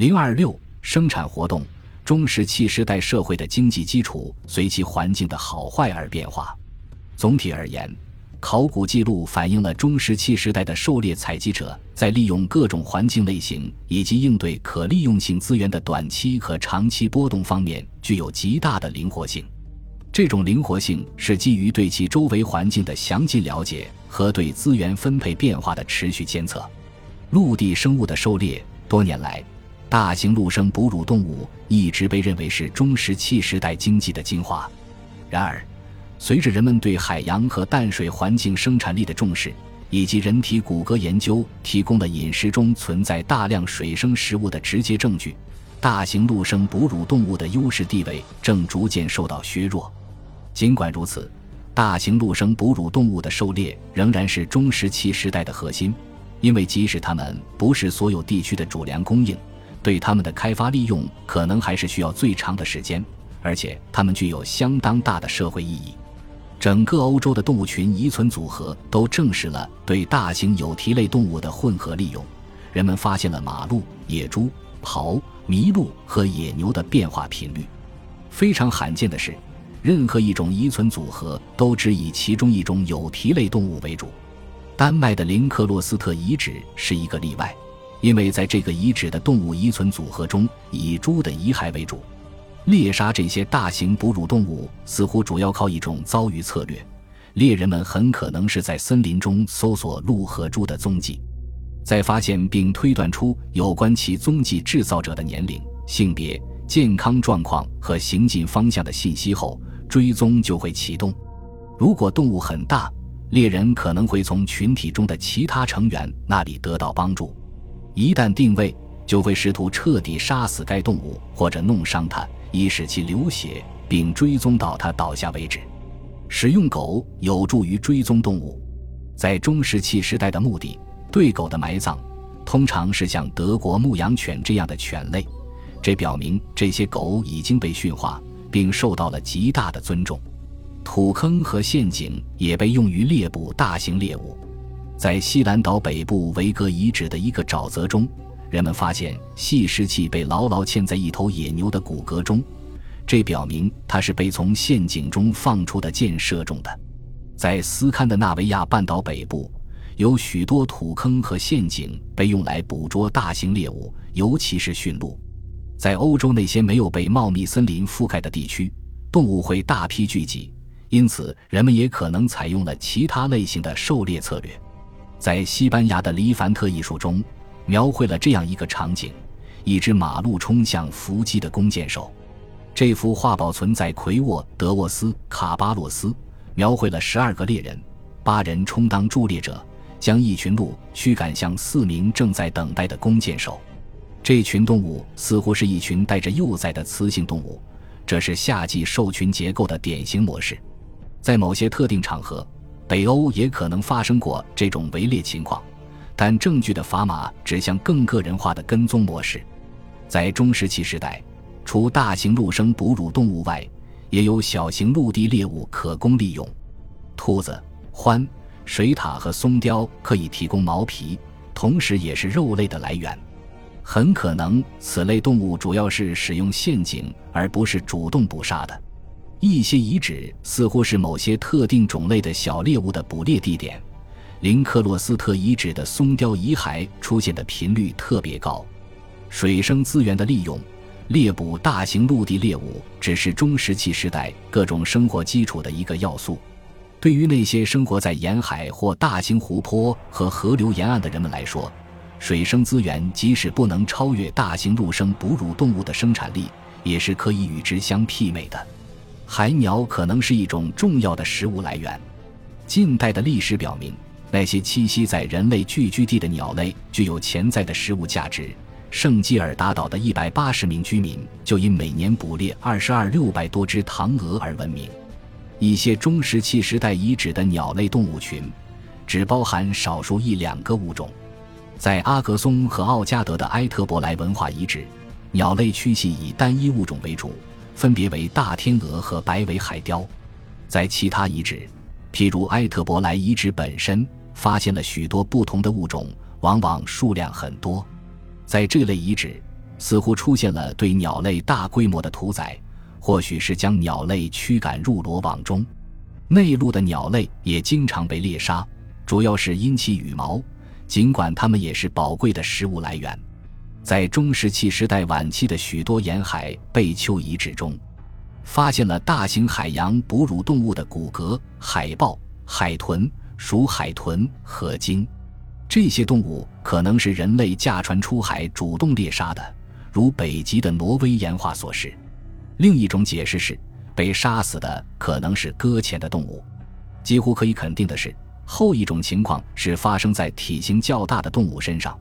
零二六生产活动，中石器时代社会的经济基础随其环境的好坏而变化。总体而言，考古记录反映了中石器时代的狩猎采集者在利用各种环境类型以及应对可利用性资源的短期和长期波动方面具有极大的灵活性。这种灵活性是基于对其周围环境的详尽了解和对资源分配变化的持续监测。陆地生物的狩猎，多年来。大型陆生哺乳动物一直被认为是中石器时代经济的精华。然而，随着人们对海洋和淡水环境生产力的重视，以及人体骨骼研究提供了饮食中存在大量水生食物的直接证据，大型陆生哺乳动物的优势地位正逐渐受到削弱。尽管如此，大型陆生哺乳动物的狩猎仍然是中石器时代的核心，因为即使它们不是所有地区的主粮供应。对它们的开发利用可能还是需要最长的时间，而且它们具有相当大的社会意义。整个欧洲的动物群遗存组合都证实了对大型有蹄类动物的混合利用。人们发现了马鹿、野猪、狍、麋鹿和野牛的变化频率。非常罕见的是，任何一种遗存组合都只以其中一种有蹄类动物为主。丹麦的林克洛斯特遗址是一个例外。因为在这个遗址的动物遗存组合中，以猪的遗骸为主。猎杀这些大型哺乳动物似乎主要靠一种遭遇策略。猎人们很可能是在森林中搜索鹿和猪的踪迹，在发现并推断出有关其踪迹制造者的年龄、性别、健康状况和行进方向的信息后，追踪就会启动。如果动物很大，猎人可能会从群体中的其他成员那里得到帮助。一旦定位，就会试图彻底杀死该动物或者弄伤它，以使其流血，并追踪到它倒下为止。使用狗有助于追踪动物。在中石器时代的墓地，对狗的埋葬通常是像德国牧羊犬这样的犬类，这表明这些狗已经被驯化，并受到了极大的尊重。土坑和陷阱也被用于猎捕大型猎物。在西兰岛北部维格遗址的一个沼泽中，人们发现细石器被牢牢嵌在一头野牛的骨骼中，这表明它是被从陷阱中放出的箭射中的。在斯堪的纳维亚半岛北部，有许多土坑和陷阱被用来捕捉大型猎物，尤其是驯鹿。在欧洲那些没有被茂密森林覆盖的地区，动物会大批聚集，因此人们也可能采用了其他类型的狩猎策略。在西班牙的黎凡特艺术中，描绘了这样一个场景：一只马路冲向伏击的弓箭手。这幅画保存在奎沃德沃斯卡巴洛斯，描绘了十二个猎人，八人充当助猎者，将一群鹿驱赶向四名正在等待的弓箭手。这群动物似乎是一群带着幼崽的雌性动物，这是夏季兽群结构的典型模式。在某些特定场合。北欧也可能发生过这种围猎情况，但证据的砝码指向更个人化的跟踪模式。在中石器时代，除大型陆生哺乳动物外，也有小型陆地猎物可供利用。兔子、獾、水獭和松雕可以提供毛皮，同时也是肉类的来源。很可能此类动物主要是使用陷阱，而不是主动捕杀的。一些遗址似乎是某些特定种类的小猎物的捕猎地点。林克洛斯特遗址的松雕遗骸出现的频率特别高。水生资源的利用，猎捕大型陆地猎物只是中石器时代各种生活基础的一个要素。对于那些生活在沿海或大型湖泊和河流沿岸的人们来说，水生资源即使不能超越大型陆生哺乳动物的生产力，也是可以与之相媲美的。海鸟可能是一种重要的食物来源。近代的历史表明，那些栖息在人类聚居地的鸟类具有潜在的食物价值。圣基尔达岛的一百八十名居民就因每年捕猎二十二六百多只唐鹅而闻名。一些中石器时代遗址的鸟类动物群，只包含少数一两个物种。在阿格松和奥加德的埃特伯莱文化遗址，鸟类区系以单一物种为主。分别为大天鹅和白尾海雕，在其他遗址，譬如埃特伯莱遗址本身，发现了许多不同的物种，往往数量很多。在这类遗址，似乎出现了对鸟类大规模的屠宰，或许是将鸟类驱赶入罗网中。内陆的鸟类也经常被猎杀，主要是因其羽毛，尽管它们也是宝贵的食物来源。在中石器时代晚期的许多沿海贝丘遗址中，发现了大型海洋哺乳动物的骨骼，海豹、海豚、属海豚、河鲸。这些动物可能是人类驾船出海主动猎杀的，如北极的挪威岩画所示。另一种解释是，被杀死的可能是搁浅的动物。几乎可以肯定的是，后一种情况是发生在体型较大的动物身上。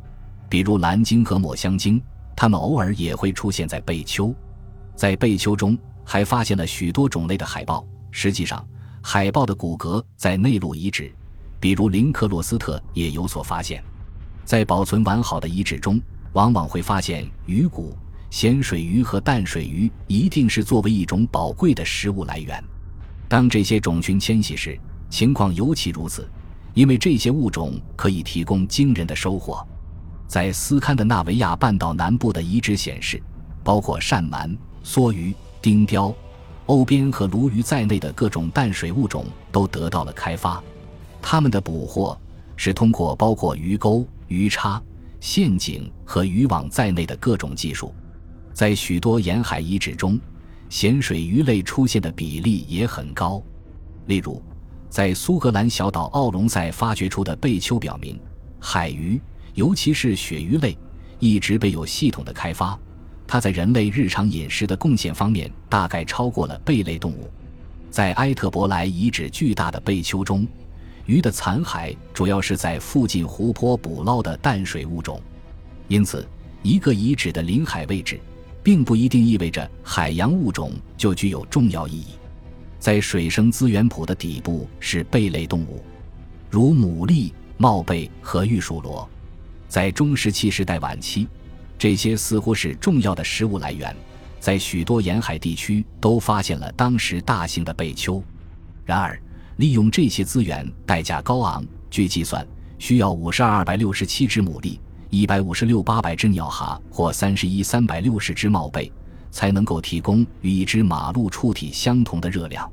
比如蓝鲸和抹香鲸，它们偶尔也会出现在贝丘。在贝丘中还发现了许多种类的海豹。实际上，海豹的骨骼在内陆遗址，比如林克洛斯特也有所发现。在保存完好的遗址中，往往会发现鱼骨。咸水鱼和淡水鱼一定是作为一种宝贵的食物来源。当这些种群迁徙时，情况尤其如此，因为这些物种可以提供惊人的收获。在斯堪的纳维亚半岛南部的遗址显示，包括鳝鳗、梭鱼、丁鲷、欧边和鲈鱼在内的各种淡水物种都得到了开发。它们的捕获是通过包括鱼钩、鱼叉、陷阱和渔网在内的各种技术。在许多沿海遗址中，咸水鱼类出现的比例也很高。例如，在苏格兰小岛奥龙塞发掘出的贝丘表明，海鱼。尤其是鳕鱼类一直被有系统的开发，它在人类日常饮食的贡献方面大概超过了贝类动物。在埃特伯莱遗址巨大的贝丘中，鱼的残骸主要是在附近湖泊捕捞的淡水物种，因此一个遗址的临海位置，并不一定意味着海洋物种就具有重要意义。在水生资源谱的底部是贝类动物，如牡蛎、帽贝和玉树螺。在中石器时代晚期，这些似乎是重要的食物来源，在许多沿海地区都发现了当时大型的贝丘。然而，利用这些资源代价高昂，据计算需要五十二二百六十七只牡蛎、一百五十六八百只鸟蛤或三十一三百六十只帽贝，才能够提供与一只马鹿触体相同的热量。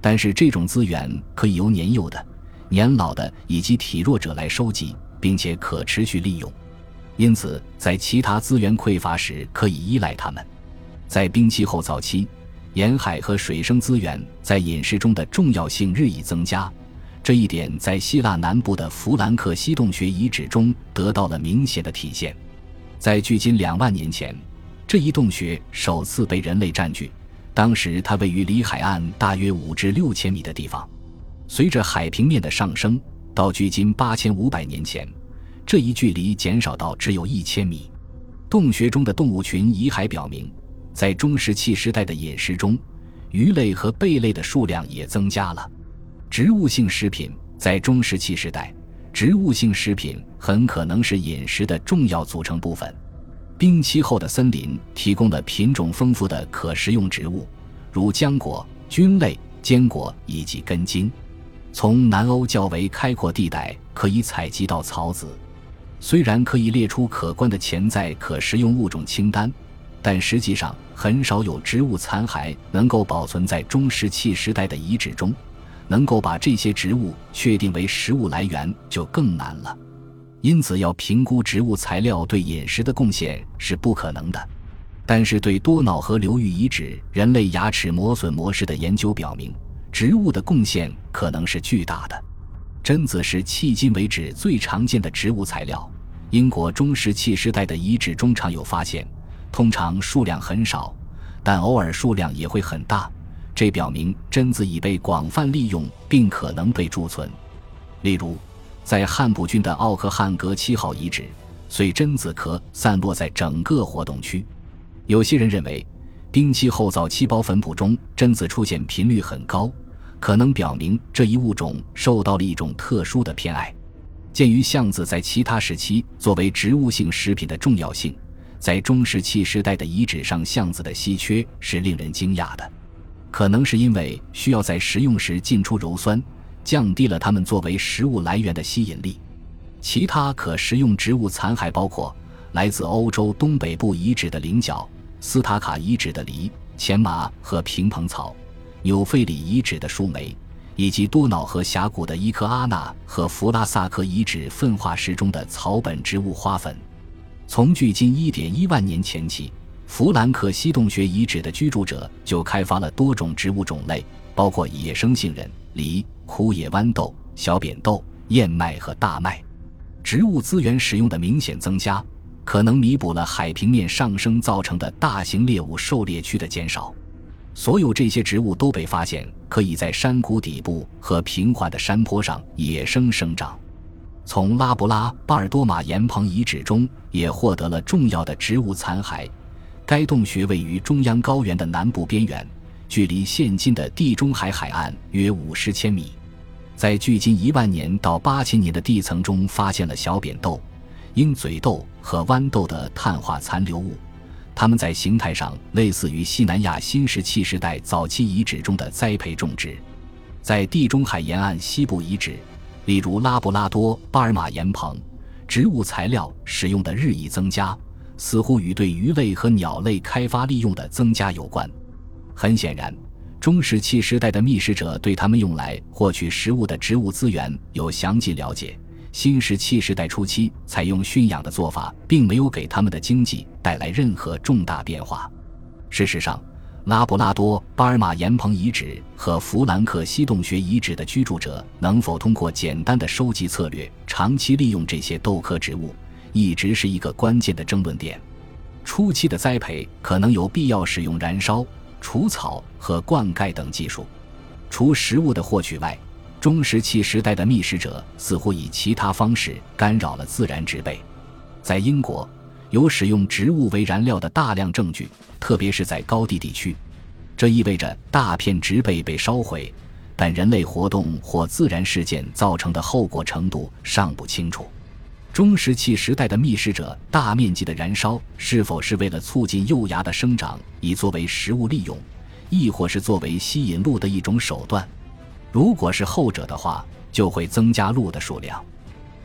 但是，这种资源可以由年幼的、年老的以及体弱者来收集。并且可持续利用，因此在其他资源匮乏时可以依赖它们。在冰期后早期，沿海和水生资源在饮食中的重要性日益增加，这一点在希腊南部的弗兰克西洞穴遗址中得到了明显的体现。在距今两万年前，这一洞穴首次被人类占据，当时它位于离海岸大约五至六千米的地方。随着海平面的上升。到距今八千五百年前，这一距离减少到只有一千米。洞穴中的动物群遗骸表明，在中石器时代的饮食中，鱼类和贝类的数量也增加了。植物性食品在中石器时代，植物性食品很可能是饮食的重要组成部分。冰期后的森林提供了品种丰富的可食用植物，如浆果、菌类、坚果以及根茎。从南欧较为开阔地带可以采集到草籽，虽然可以列出可观的潜在可食用物种清单，但实际上很少有植物残骸能够保存在中石器时代的遗址中，能够把这些植物确定为食物来源就更难了。因此，要评估植物材料对饮食的贡献是不可能的。但是，对多瑙河流域遗址人类牙齿磨损模式的研究表明。植物的贡献可能是巨大的。榛子是迄今为止最常见的植物材料。英国中石器时代的遗址中常有发现，通常数量很少，但偶尔数量也会很大。这表明榛子已被广泛利用，并可能被贮存。例如，在汉普郡的奥克汉格七号遗址，碎榛子壳散落在整个活动区。有些人认为。冰期后早期包粉谱中榛子出现频率很高，可能表明这一物种受到了一种特殊的偏爱。鉴于橡子在其他时期作为植物性食品的重要性，在中石器时代的遗址上橡子的稀缺是令人惊讶的。可能是因为需要在食用时进出鞣酸，降低了它们作为食物来源的吸引力。其他可食用植物残骸包括来自欧洲东北部遗址的菱角、斯塔卡遗址的梨、前麻和平蓬草、纽费里遗址的树莓，以及多瑙河峡谷的伊科阿纳和弗拉萨克遗址粪化石中的草本植物花粉。从距今1.1万年前起，弗兰克西洞穴遗址的居住者就开发了多种植物种类，包括野生杏仁、梨、枯野豌豆、小扁豆、燕麦和大麦。植物资源使用的明显增加，可能弥补了海平面上升造成的大型猎物狩猎区的减少。所有这些植物都被发现可以在山谷底部和平缓的山坡上野生生长。从拉布拉巴尔多马岩棚遗址中也获得了重要的植物残骸。该洞穴位于中央高原的南部边缘，距离现今的地中海海岸约五十千米。在距今一万年到八千年的地层中，发现了小扁豆、鹰嘴豆和豌豆的碳化残留物，它们在形态上类似于西南亚新石器时代早期遗址中的栽培种植。在地中海沿岸西部遗址。例如拉布拉多巴尔马岩棚，植物材料使用的日益增加，似乎与对鱼类和鸟类开发利用的增加有关。很显然，中石器时代的觅食者对他们用来获取食物的植物资源有详细了解。新石器时代初期采用驯养的做法，并没有给他们的经济带来任何重大变化。事实上，拉布拉多巴尔马岩棚遗址和弗兰克西洞穴遗址的居住者能否通过简单的收集策略长期利用这些豆科植物，一直是一个关键的争论点。初期的栽培可能有必要使用燃烧、除草和灌溉等技术。除食物的获取外，中石器时代的觅食者似乎以其他方式干扰了自然植被。在英国。有使用植物为燃料的大量证据，特别是在高地地区。这意味着大片植被被烧毁，但人类活动或自然事件造成的后果程度尚不清楚。中石器时代的觅食者大面积的燃烧是否是为了促进幼芽的生长，以作为食物利用，亦或是作为吸引鹿的一种手段？如果是后者的话，就会增加鹿的数量，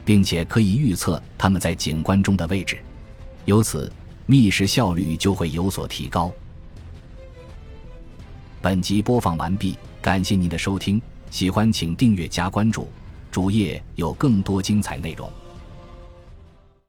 并且可以预测它们在景观中的位置。由此，觅食效率就会有所提高。本集播放完毕，感谢您的收听，喜欢请订阅加关注，主页有更多精彩内容。